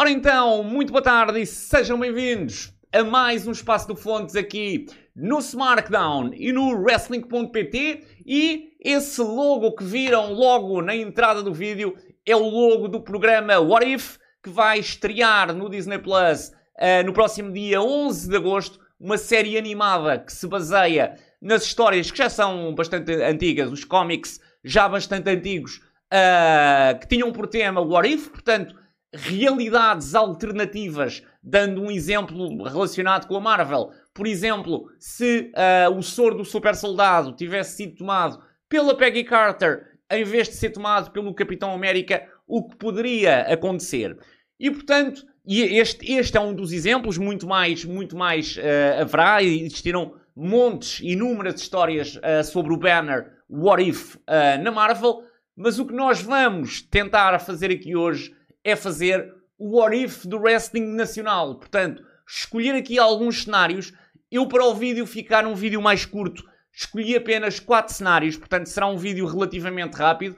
Ora então, muito boa tarde e sejam bem-vindos a mais um Espaço do Fontes aqui no SmackDown e no Wrestling.pt e esse logo que viram logo na entrada do vídeo é o logo do programa What If que vai estrear no Disney Plus uh, no próximo dia 11 de agosto, uma série animada que se baseia nas histórias que já são bastante antigas, os cómics já bastante antigos, uh, que tinham por tema What If, portanto, realidades alternativas, dando um exemplo relacionado com a Marvel. Por exemplo, se uh, o soro do super soldado tivesse sido tomado pela Peggy Carter em vez de ser tomado pelo Capitão América, o que poderia acontecer. E portanto, este, este é um dos exemplos, muito mais, muito mais uh, haverá, existiram montes, inúmeras histórias uh, sobre o banner What If na Marvel, mas o que nós vamos tentar fazer aqui hoje é fazer o What If do wrestling nacional. Portanto, escolher aqui alguns cenários. Eu, para o vídeo ficar um vídeo mais curto, escolhi apenas quatro cenários, portanto, será um vídeo relativamente rápido.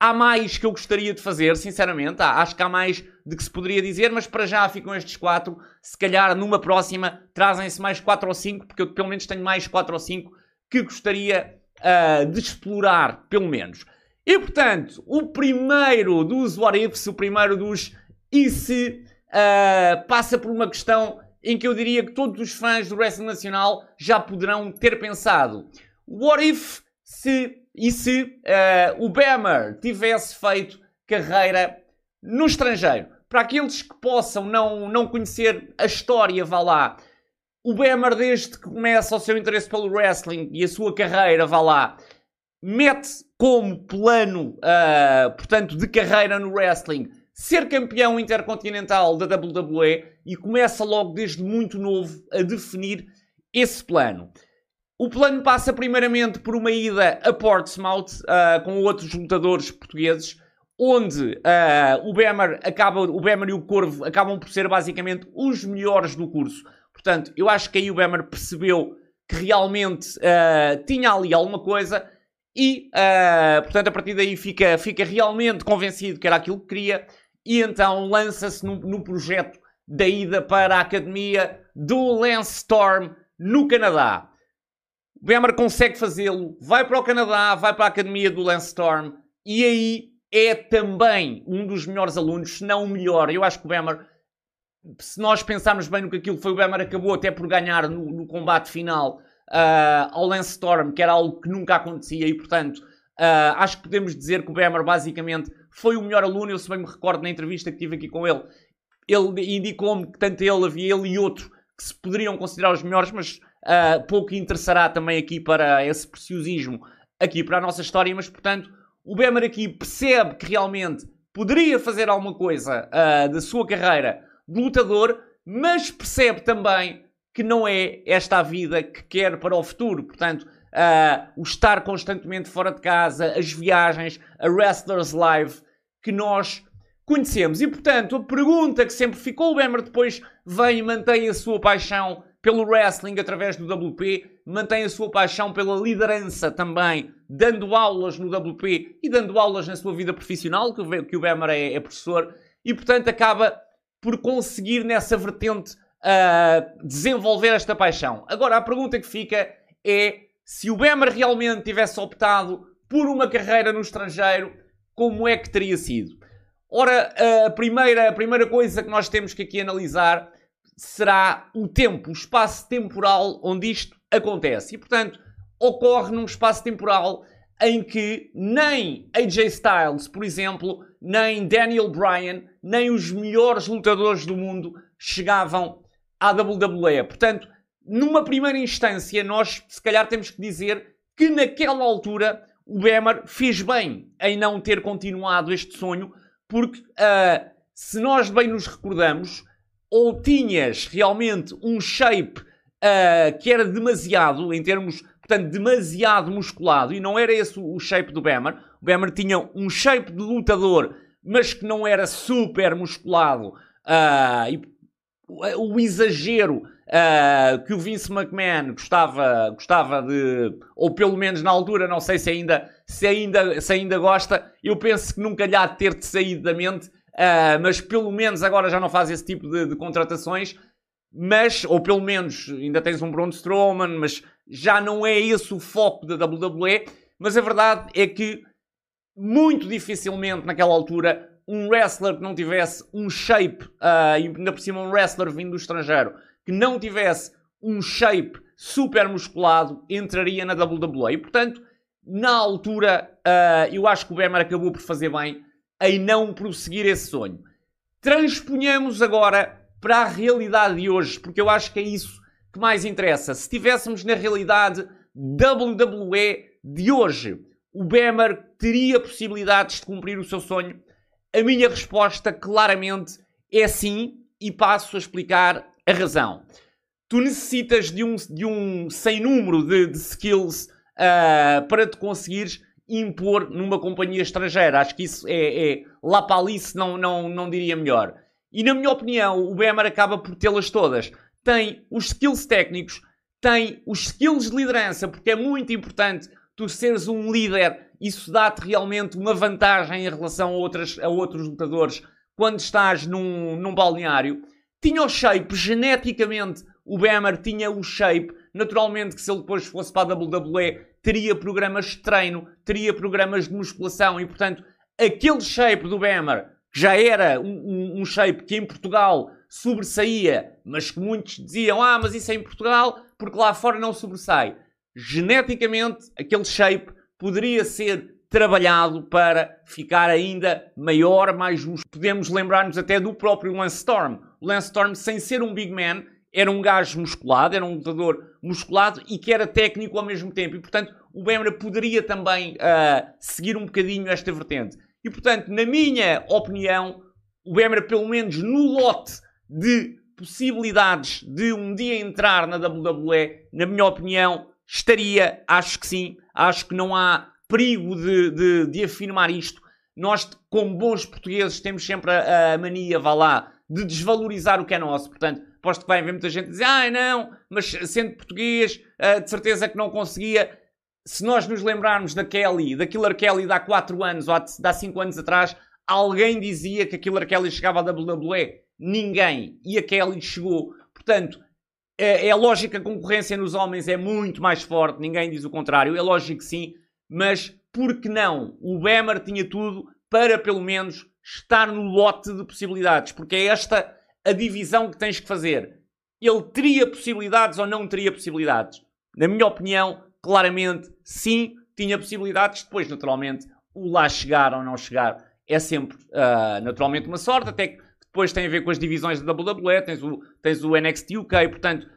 Há mais que eu gostaria de fazer, sinceramente. Acho que há mais de que se poderia dizer, mas para já ficam estes quatro. Se calhar numa próxima trazem-se mais quatro ou cinco, porque eu pelo menos tenho mais quatro ou cinco que gostaria uh, de explorar, pelo menos. E portanto, o primeiro dos What Ifs, o primeiro dos e se, uh, passa por uma questão em que eu diria que todos os fãs do wrestling nacional já poderão ter pensado. What if se e se uh, o Bammer tivesse feito carreira no estrangeiro? Para aqueles que possam não, não conhecer a história, vá lá. O Bammer, desde que começa o seu interesse pelo wrestling e a sua carreira, vá lá, mete como plano, uh, portanto, de carreira no wrestling, ser campeão intercontinental da WWE e começa logo desde muito novo a definir esse plano. O plano passa primeiramente por uma ida a Portsmouth uh, com outros lutadores portugueses, onde uh, o Bemer acaba, o Bemer e o Corvo acabam por ser basicamente os melhores do curso. Portanto, eu acho que aí o Bemer percebeu que realmente uh, tinha ali alguma coisa e, uh, portanto, a partir daí fica, fica realmente convencido que era aquilo que queria e então lança-se no, no, projeto da ida para a academia do Lance Storm no Canadá. O Bemer consegue fazê-lo, vai para o Canadá, vai para a academia do Lance Storm e aí é também um dos melhores alunos, se não o melhor. Eu acho que o Bemer, se nós pensarmos bem no que aquilo foi, o Bemer acabou até por ganhar no, no combate final uh, ao Lance Storm, que era algo que nunca acontecia e, portanto, uh, acho que podemos dizer que o Bemer basicamente foi o melhor aluno. Eu, se bem me recordo na entrevista que tive aqui com ele, ele indicou-me que tanto ele, havia ele e outro que se poderiam considerar os melhores, mas uh, pouco interessará também aqui para esse preciosismo, aqui para a nossa história. Mas, portanto, o Bemer aqui percebe que realmente poderia fazer alguma coisa uh, da sua carreira de lutador, mas percebe também que não é esta a vida que quer para o futuro. Portanto, uh, o estar constantemente fora de casa, as viagens, a Wrestlers Live que nós conhecemos. E, portanto, a pergunta que sempre ficou, o Bemer depois vem e mantém a sua paixão pelo wrestling através do WP, mantém a sua paixão pela liderança também, dando aulas no WP e dando aulas na sua vida profissional, que o Bemer é, é professor, e, portanto, acaba por conseguir nessa vertente uh, desenvolver esta paixão. Agora, a pergunta que fica é se o Bemer realmente tivesse optado por uma carreira no estrangeiro, como é que teria sido? Ora, a primeira, a primeira coisa que nós temos que aqui analisar será o tempo, o espaço temporal onde isto acontece. E, portanto, ocorre num espaço temporal em que nem AJ Styles, por exemplo, nem Daniel Bryan, nem os melhores lutadores do mundo chegavam à WWE. Portanto, numa primeira instância, nós se calhar temos que dizer que naquela altura o Bemer fez bem em não ter continuado este sonho, porque uh, se nós bem nos recordamos, ou tinhas realmente um shape uh, que era demasiado, em termos, portanto, demasiado musculado, e não era esse o shape do Bemer. O Bemer tinha um shape de lutador, mas que não era super musculado. Uh, e o exagero uh, que o Vince McMahon gostava, gostava de, ou pelo menos na altura, não sei se ainda, se ainda, se ainda gosta, eu penso que nunca lhe há de ter-te saído da mente uh, mas pelo menos agora já não faz esse tipo de, de, contratações. Mas, ou pelo menos, ainda tens um Braun Strowman, mas já não é esse o foco da WWE. Mas a verdade é que muito dificilmente naquela altura um wrestler que não tivesse um shape, uh, ainda por cima um wrestler vindo do estrangeiro, que não tivesse um shape super musculado, entraria na WWE. E, portanto, na altura, uh, eu acho que o Bemer acabou por fazer bem em não prosseguir esse sonho. Transponhamos agora para a realidade de hoje, porque eu acho que é isso que mais interessa. Se estivéssemos na realidade WWE de hoje, o Bemer teria possibilidades de cumprir o seu sonho? A minha resposta claramente é sim e passo a explicar a razão. Tu necessitas de um, de um sem número de, de skills uh, para te conseguires impor numa companhia estrangeira. Acho que isso é, é lá para ali, não, não, não diria melhor. E na minha opinião, o Bemer acaba por tê-las todas. Tem os skills técnicos, tem os skills de liderança, porque é muito importante tu seres um líder, isso dá-te realmente uma vantagem em relação a, outras, a outros lutadores quando estás num, num balneário. Tinha o shape, geneticamente, o Bemer tinha o shape. Naturalmente que se ele depois fosse para a WWE, teria programas de treino, teria programas de musculação e, portanto, aquele shape do Bemer, que já era um, um, um shape que em Portugal sobressaía, mas que muitos diziam, ah, mas isso é em Portugal, porque lá fora não sobressai geneticamente aquele shape poderia ser trabalhado para ficar ainda maior, mais justo. Podemos lembrar-nos até do próprio Lance Storm. O Lance Storm, sem ser um big man, era um gajo musculado, era um lutador musculado e que era técnico ao mesmo tempo. E, portanto, o Bemra poderia também uh, seguir um bocadinho esta vertente. E, portanto, na minha opinião, o Bemra, pelo menos no lote de possibilidades de um dia entrar na WWE, na minha opinião, Estaria, acho que sim, acho que não há perigo de, de, de afirmar isto. Nós, como bons portugueses, temos sempre a, a, mania, vá lá, de desvalorizar o que é nosso. Portanto, posto que vai haver muita gente dizer, ah, não, mas sendo português, uh, de certeza que não conseguia. Se nós nos lembrarmos da Kelly, da Killer Kelly de há 4 anos ou de há 5 anos atrás, alguém dizia que a Killer Kelly chegava à WWE. Ninguém. E a Kelly chegou. Portanto, é, é lógico que a concorrência nos homens é muito mais forte, ninguém diz o contrário, é lógico que sim, mas por que não? O Bemer tinha tudo para pelo menos estar no lote de possibilidades, porque é esta a divisão que tens que fazer. Ele teria possibilidades ou não teria possibilidades? Na minha opinião, claramente sim, tinha possibilidades. Depois, naturalmente, o lá chegar ou não chegar é sempre uh, naturalmente uma sorte, até que depois tem a ver com as divisões da WWE, tens o, tens o NXT UK, portanto,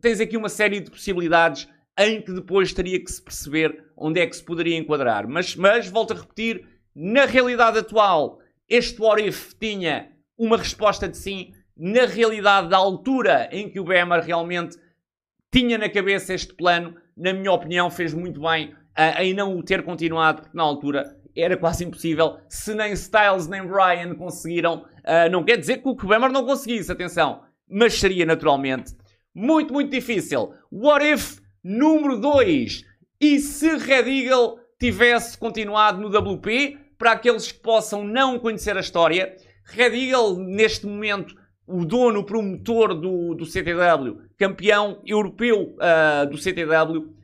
tens aqui uma série de possibilidades em que depois teria que se perceber onde é que se poderia enquadrar. Mas, mas volto a repetir, na realidade atual, este What If tinha uma resposta de sim. Na realidade da altura em que o Bemer realmente tinha na cabeça este plano, na minha opinião, fez muito bem uh, em não o ter continuado, porque na altura era quase impossível. Se nem Styles nem Bryan conseguiram, uh, não quer dizer que o Bemer não conseguisse, atenção, mas seria naturalmente muito, muito difícil. What if número 2? E se Red Eagle tivesse continuado no WP? Para aqueles que possam não conhecer a história, Red Eagle, neste momento, o dono promotor do, do CTW, campeão europeu uh, do CTW,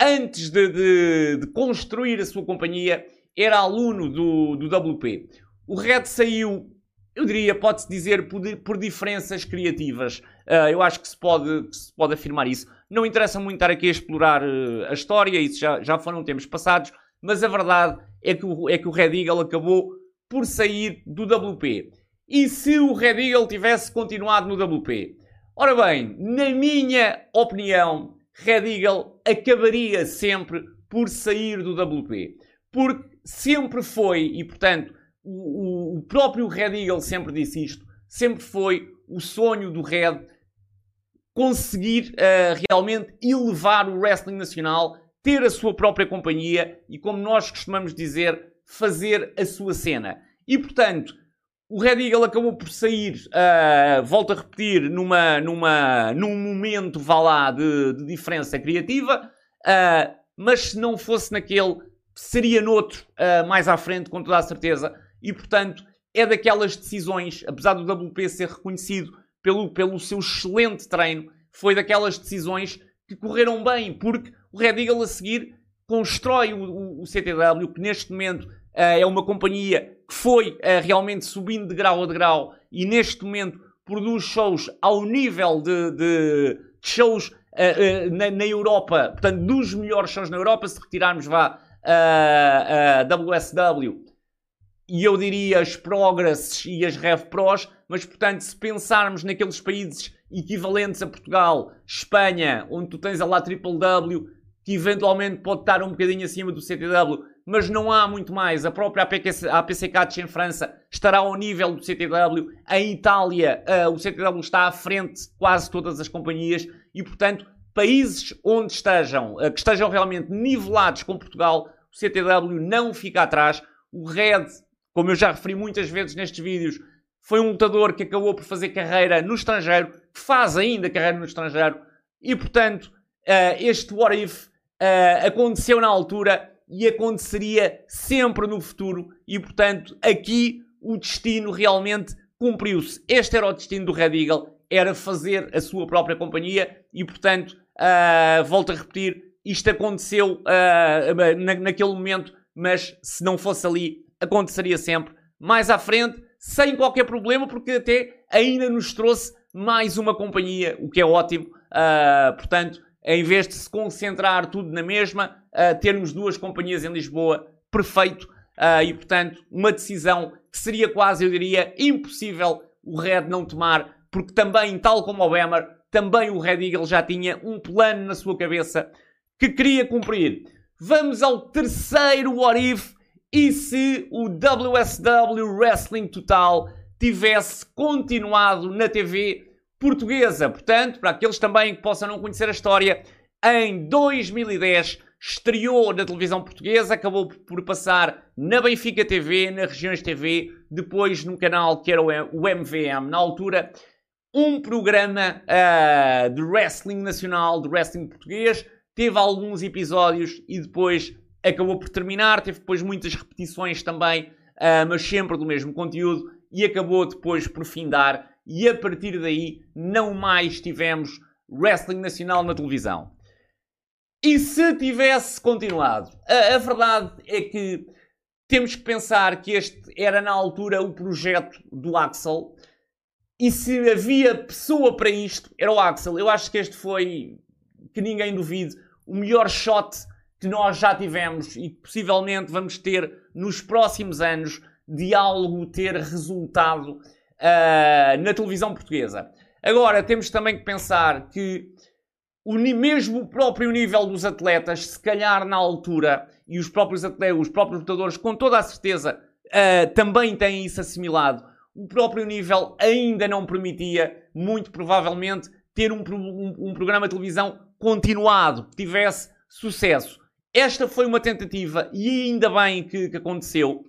antes de, de, de construir a sua companhia, era aluno do, do WP. O Red saiu, eu diria, pode-se dizer, por, por, diferenças criativas. Uh, eu acho que se pode, se pode afirmar isso. Não interessa muito estar aqui a explorar uh, a história, isso já, já foram tempos passados, mas a verdade é que o, é que o Red Eagle acabou por sair do WP. E se o Red Eagle tivesse continuado no WP? Ora bem, na minha opinião, Red Eagle acabaria sempre por sair do WP. Porque sempre foi, e portanto o, o próprio Red Eagle sempre disse isto, sempre foi o sonho do Red conseguir uh, realmente elevar o wrestling nacional, ter a sua própria companhia e, como nós costumamos dizer, fazer a sua cena. E portanto, o Red Eagle acabou por sair, uh, volto a repetir, numa, numa, num momento, vá lá, de, de diferença criativa, uh, mas se não fosse naquele seria noutro uh, mais à frente, com toda a certeza. E portanto, é daquelas decisões, apesar do WP ser reconhecido pelo, pelo seu excelente treino, foi daquelas decisões que correram bem, porque o Red Eagle a seguir constrói o, o, o CTW, que neste momento uh, é uma companhia que foi uh, realmente subindo de grau a degrau e neste momento produz shows ao nível de, de shows uh, na, na, Europa, portanto, dos melhores shows na Europa, se retirarmos vá a WSW e eu diria as Progress e as Rev Pros, mas portanto, se pensarmos naqueles países equivalentes a Portugal, Espanha, onde tu tens a lá Triple W, que eventualmente pode estar um bocadinho acima do CTW, mas não há muito mais. A própria APC, APC Catch em França estará ao nível do CTW. Em Itália, uh, o CTW está à frente de quase todas as companhias e, portanto, países onde estejam, uh, que estejam realmente nivelados com Portugal, o CTW não fica atrás. O Red como eu já referi muitas vezes nestes vídeos, foi um lutador que acabou por fazer carreira no estrangeiro, que faz ainda carreira no estrangeiro, e portanto, uh, este What If uh, aconteceu na altura e aconteceria sempre no futuro, e portanto, aqui o destino realmente cumpriu-se. Este era o destino do Red Eagle, era fazer a sua própria companhia, e portanto, uh, volto a repetir, isto aconteceu na, naquele momento, mas se não fosse ali, aconteceria sempre mais à frente, sem qualquer problema, porque até ainda nos trouxe mais uma companhia, o que é ótimo. Uh, portanto, em vez de se concentrar tudo na mesma, uh, termos duas companhias em Lisboa, perfeito. Uh, e, portanto, uma decisão que seria quase, eu diria, impossível o Red não tomar, porque também, tal como o Bemer, também o Red Eagle já tinha um plano na sua cabeça que queria cumprir. Vamos ao terceiro What If e se o WSW Wrestling Total tivesse continuado na TV portuguesa? Portanto, para aqueles também que possam não conhecer a história, em 2010 estreou na televisão portuguesa, acabou por passar na Benfica TV, na Regiões TV, depois num canal que era o MVM, na altura, um programa uh, de wrestling nacional, de wrestling português, teve alguns episódios e depois acabou por terminar, teve depois muitas repetições também, uh, mas sempre do mesmo conteúdo, e acabou depois por findar, e a partir daí não mais tivemos wrestling nacional na televisão. E se tivesse continuado? A, a verdade é que temos que pensar que este era na altura o projeto do Axel, e se havia pessoa para isto, era o Axel. Eu acho que este foi, que ninguém duvide, o melhor shot que nós já tivemos e que possivelmente vamos ter nos próximos anos de algo ter resultado uh, na televisão portuguesa. Agora, temos também que pensar que o mesmo o próprio nível dos atletas, se calhar na altura, e os próprios atletas, os próprios lutadores, com toda a certeza, uh, também têm isso assimilado. O próprio nível ainda não permitia, muito provavelmente, ter um, um, um programa de televisão continuado, que tivesse sucesso. Esta foi uma tentativa e ainda bem que, que aconteceu.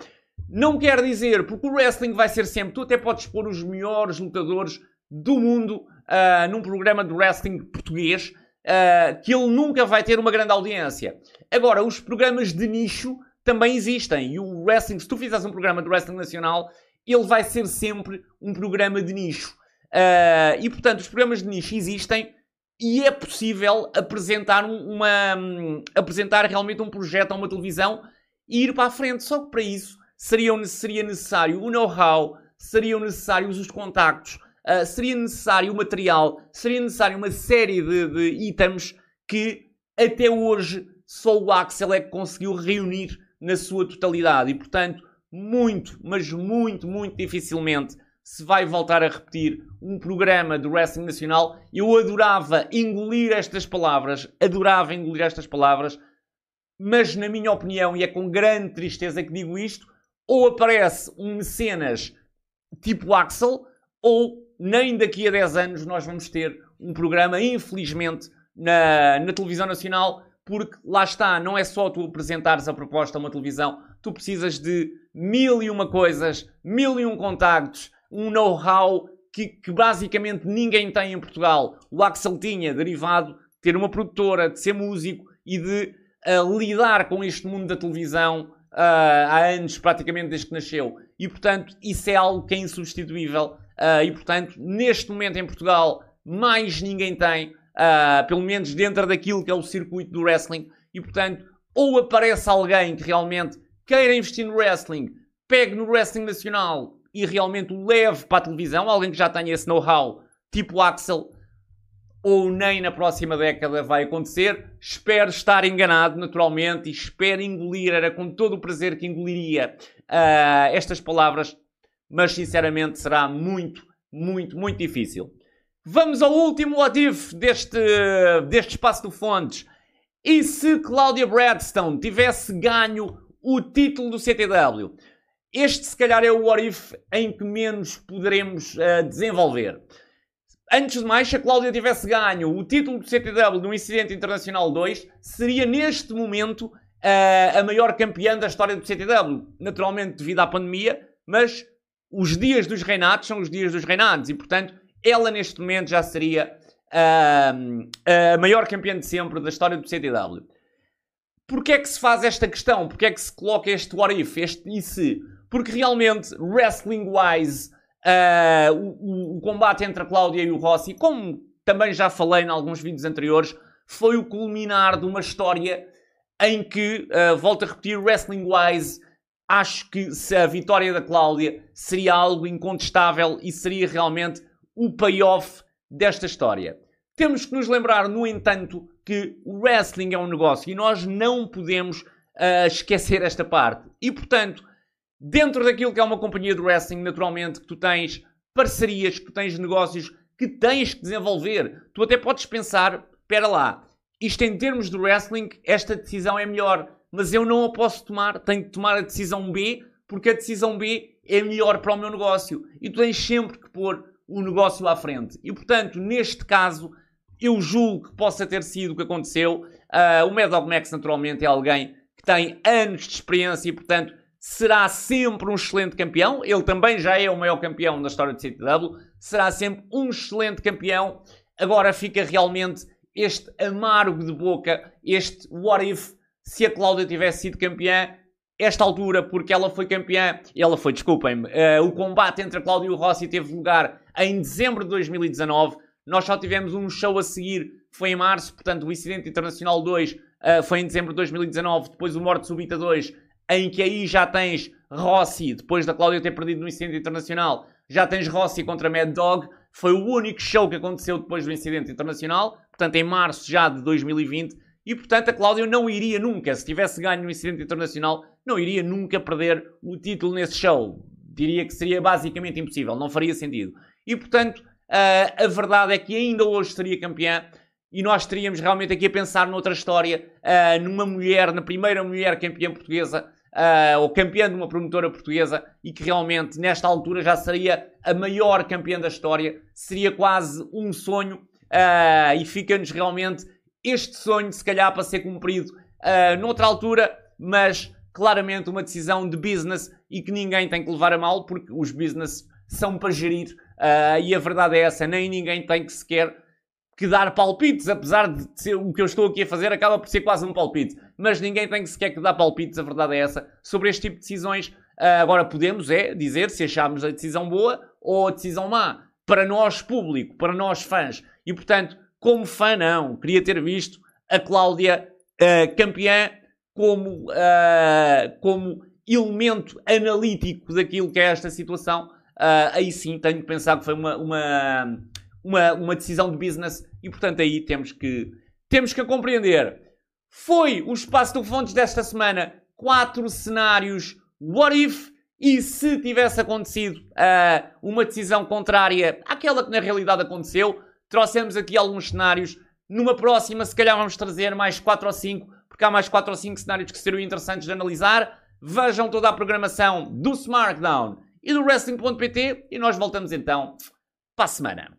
Não quer dizer, porque o wrestling vai ser sempre, tu até podes pôr os melhores lutadores do mundo uh, num programa de wrestling português, uh, que ele nunca vai ter uma grande audiência. Agora, os programas de nicho também existem. E o wrestling, se tu fizeres um programa de wrestling nacional, ele vai ser sempre um programa de nicho. Uh, e portanto, os programas de nicho existem e é possível apresentar uma apresentar realmente um projeto a uma televisão e ir para a frente. Só que para isso seria, seria necessário o know-how, seriam necessários os contactos, uh, seria necessário o material, seria necessário uma série de, de itens que até hoje só o Axel é que conseguiu reunir na sua totalidade. E portanto, muito, mas muito, muito dificilmente se vai voltar a repetir um programa do Wrestling Nacional. Eu adorava engolir estas palavras, adorava engolir estas palavras, mas na minha opinião, e é com grande tristeza que digo isto, ou aparece um mecenas tipo Axel, ou nem daqui a 10 anos nós vamos ter um programa, infelizmente, na, na televisão nacional, porque lá está, não é só tu apresentares a proposta a uma televisão, tu precisas de mil e uma coisas, mil e um contactos, um know-how que, que, basicamente ninguém tem em Portugal. O Axel tinha, derivado de ter uma produtora, de ser músico e de uh, lidar com este mundo da televisão uh, há anos, praticamente desde que nasceu. e, portanto, isso é algo que é insubstituível. Uh, e, portanto, neste momento em Portugal, mais ninguém tem, pelo menos dentro daquilo que é o circuito do wrestling. E, portanto, ou aparece alguém que realmente queira investir no wrestling, pegue no wrestling nacional e realmente o leve para a televisão, alguém que já tenha esse know-how, tipo Axel, ou nem na próxima década vai acontecer. Espero estar enganado, naturalmente, e espero engolir, era com todo o prazer que engoliria uh, estas palavras, mas sinceramente será muito, muito, muito difícil. Vamos ao último what deste, deste espaço do Fontes. E se Cláudia Bradstone tivesse ganho o título do CTW? Este, se calhar, é o what if em que menos poderemos uh, desenvolver. Antes de mais, se a Cláudia tivesse ganho o título do CTW no Incidente Internacional 2, seria neste momento uh, a maior campeã da história do CTW. Naturalmente, devido à pandemia, mas os dias dos reinados são os dias dos reinados e, portanto, ela neste momento já seria uh, a maior campeã de sempre da história do CTW. Porquê é que se faz esta questão? Porquê é que se coloca este what if, este e se? Porque realmente, wrestling-wise, uh, o, o, combate entre a Cláudia e o Rossi, como também já falei em alguns vídeos anteriores, foi o culminar de uma história em que, uh, volto a repetir, wrestling-wise, acho que se a vitória da Cláudia seria algo incontestável e seria realmente o payoff desta história. Temos que nos lembrar, no entanto, que o wrestling é um negócio e nós não podemos uh, esquecer esta parte. E, portanto, dentro daquilo que é uma companhia de wrestling, naturalmente, que tu tens parcerias, que tu tens negócios que tens que desenvolver. Tu até podes pensar, espera lá, isto em termos de wrestling, esta decisão é melhor, mas eu não a posso tomar, tenho que tomar a decisão B, porque a decisão B é melhor para o meu negócio. E tu tens sempre que pôr o negócio à frente. E, portanto, neste caso, eu julgo que possa ter sido o que aconteceu. Uh, o Mad Dog Max, naturalmente, é alguém que tem anos de experiência e, portanto, será sempre um excelente campeão. Ele também já é o maior campeão da história de CTW. Será sempre um excelente campeão. Agora fica realmente este amargo de boca, este what if se a Cláudia tivesse sido campeã, esta altura, porque ela foi campeã, ela foi, desculpem-me, uh, o combate entre a Cláudia e o Rossi teve lugar em dezembro de 2019. Nós só tivemos um show a seguir, foi em março, portanto, o Incidente Internacional 2 uh, eh, foi em dezembro de 2019. Depois o Morte Súbita 2 em que aí já tens Rossi, depois da Cláudia ter perdido no incidente internacional, já tens Rossi contra Mad Dog. Foi o único show que aconteceu depois do incidente internacional, portanto, em março já de 2020. E, portanto, a Cláudia não iria nunca, se tivesse ganho no incidente internacional, não iria nunca perder o título nesse show. Diria que seria basicamente impossível, não faria sentido. E, portanto, uh, a verdade é que ainda hoje seria campeã e nós estaríamos realmente aqui a pensar noutra história, numa mulher, na primeira mulher campeã portuguesa, uh, ou campeã de uma promotora portuguesa e que realmente nesta altura já seria a maior campeã da história, seria quase um sonho uh, e fica-nos realmente este sonho, se calhar, para ser cumprido uh, noutra altura, mas claramente uma decisão de business e que ninguém tem que levar a mal porque os business são para gerir uh, e a verdade é essa, nem ninguém tem que sequer que dar palpites, apesar de ser o que eu estou aqui a fazer, acaba por ser quase um palpite. Mas ninguém tem sequer que dar palpites, a verdade é essa, sobre este tipo de decisões. Uh, agora podemos é dizer se achamos a decisão boa ou a decisão má. Para nós, público, para nós, fãs. E portanto, como fã, não. Queria ter visto a Cláudia uh, campeã como, uh, como elemento analítico daquilo que é esta situação. aí sim, tenho que pensar que foi uma, uma uma, uma decisão de business e, portanto, aí temos que, temos que compreender. Foi o espaço do Fontes desta semana. Quatro cenários. What if? E se tivesse acontecido uh, uma decisão contrária àquela que na realidade aconteceu, trouxemos aqui alguns cenários. Numa próxima, se calhar vamos trazer mais 4 ou 5, porque há mais 4 ou 5 cenários que seriam interessantes de analisar. Vejam toda a programação do SmackDown e do Wrestling.pt e nós voltamos então para a semana.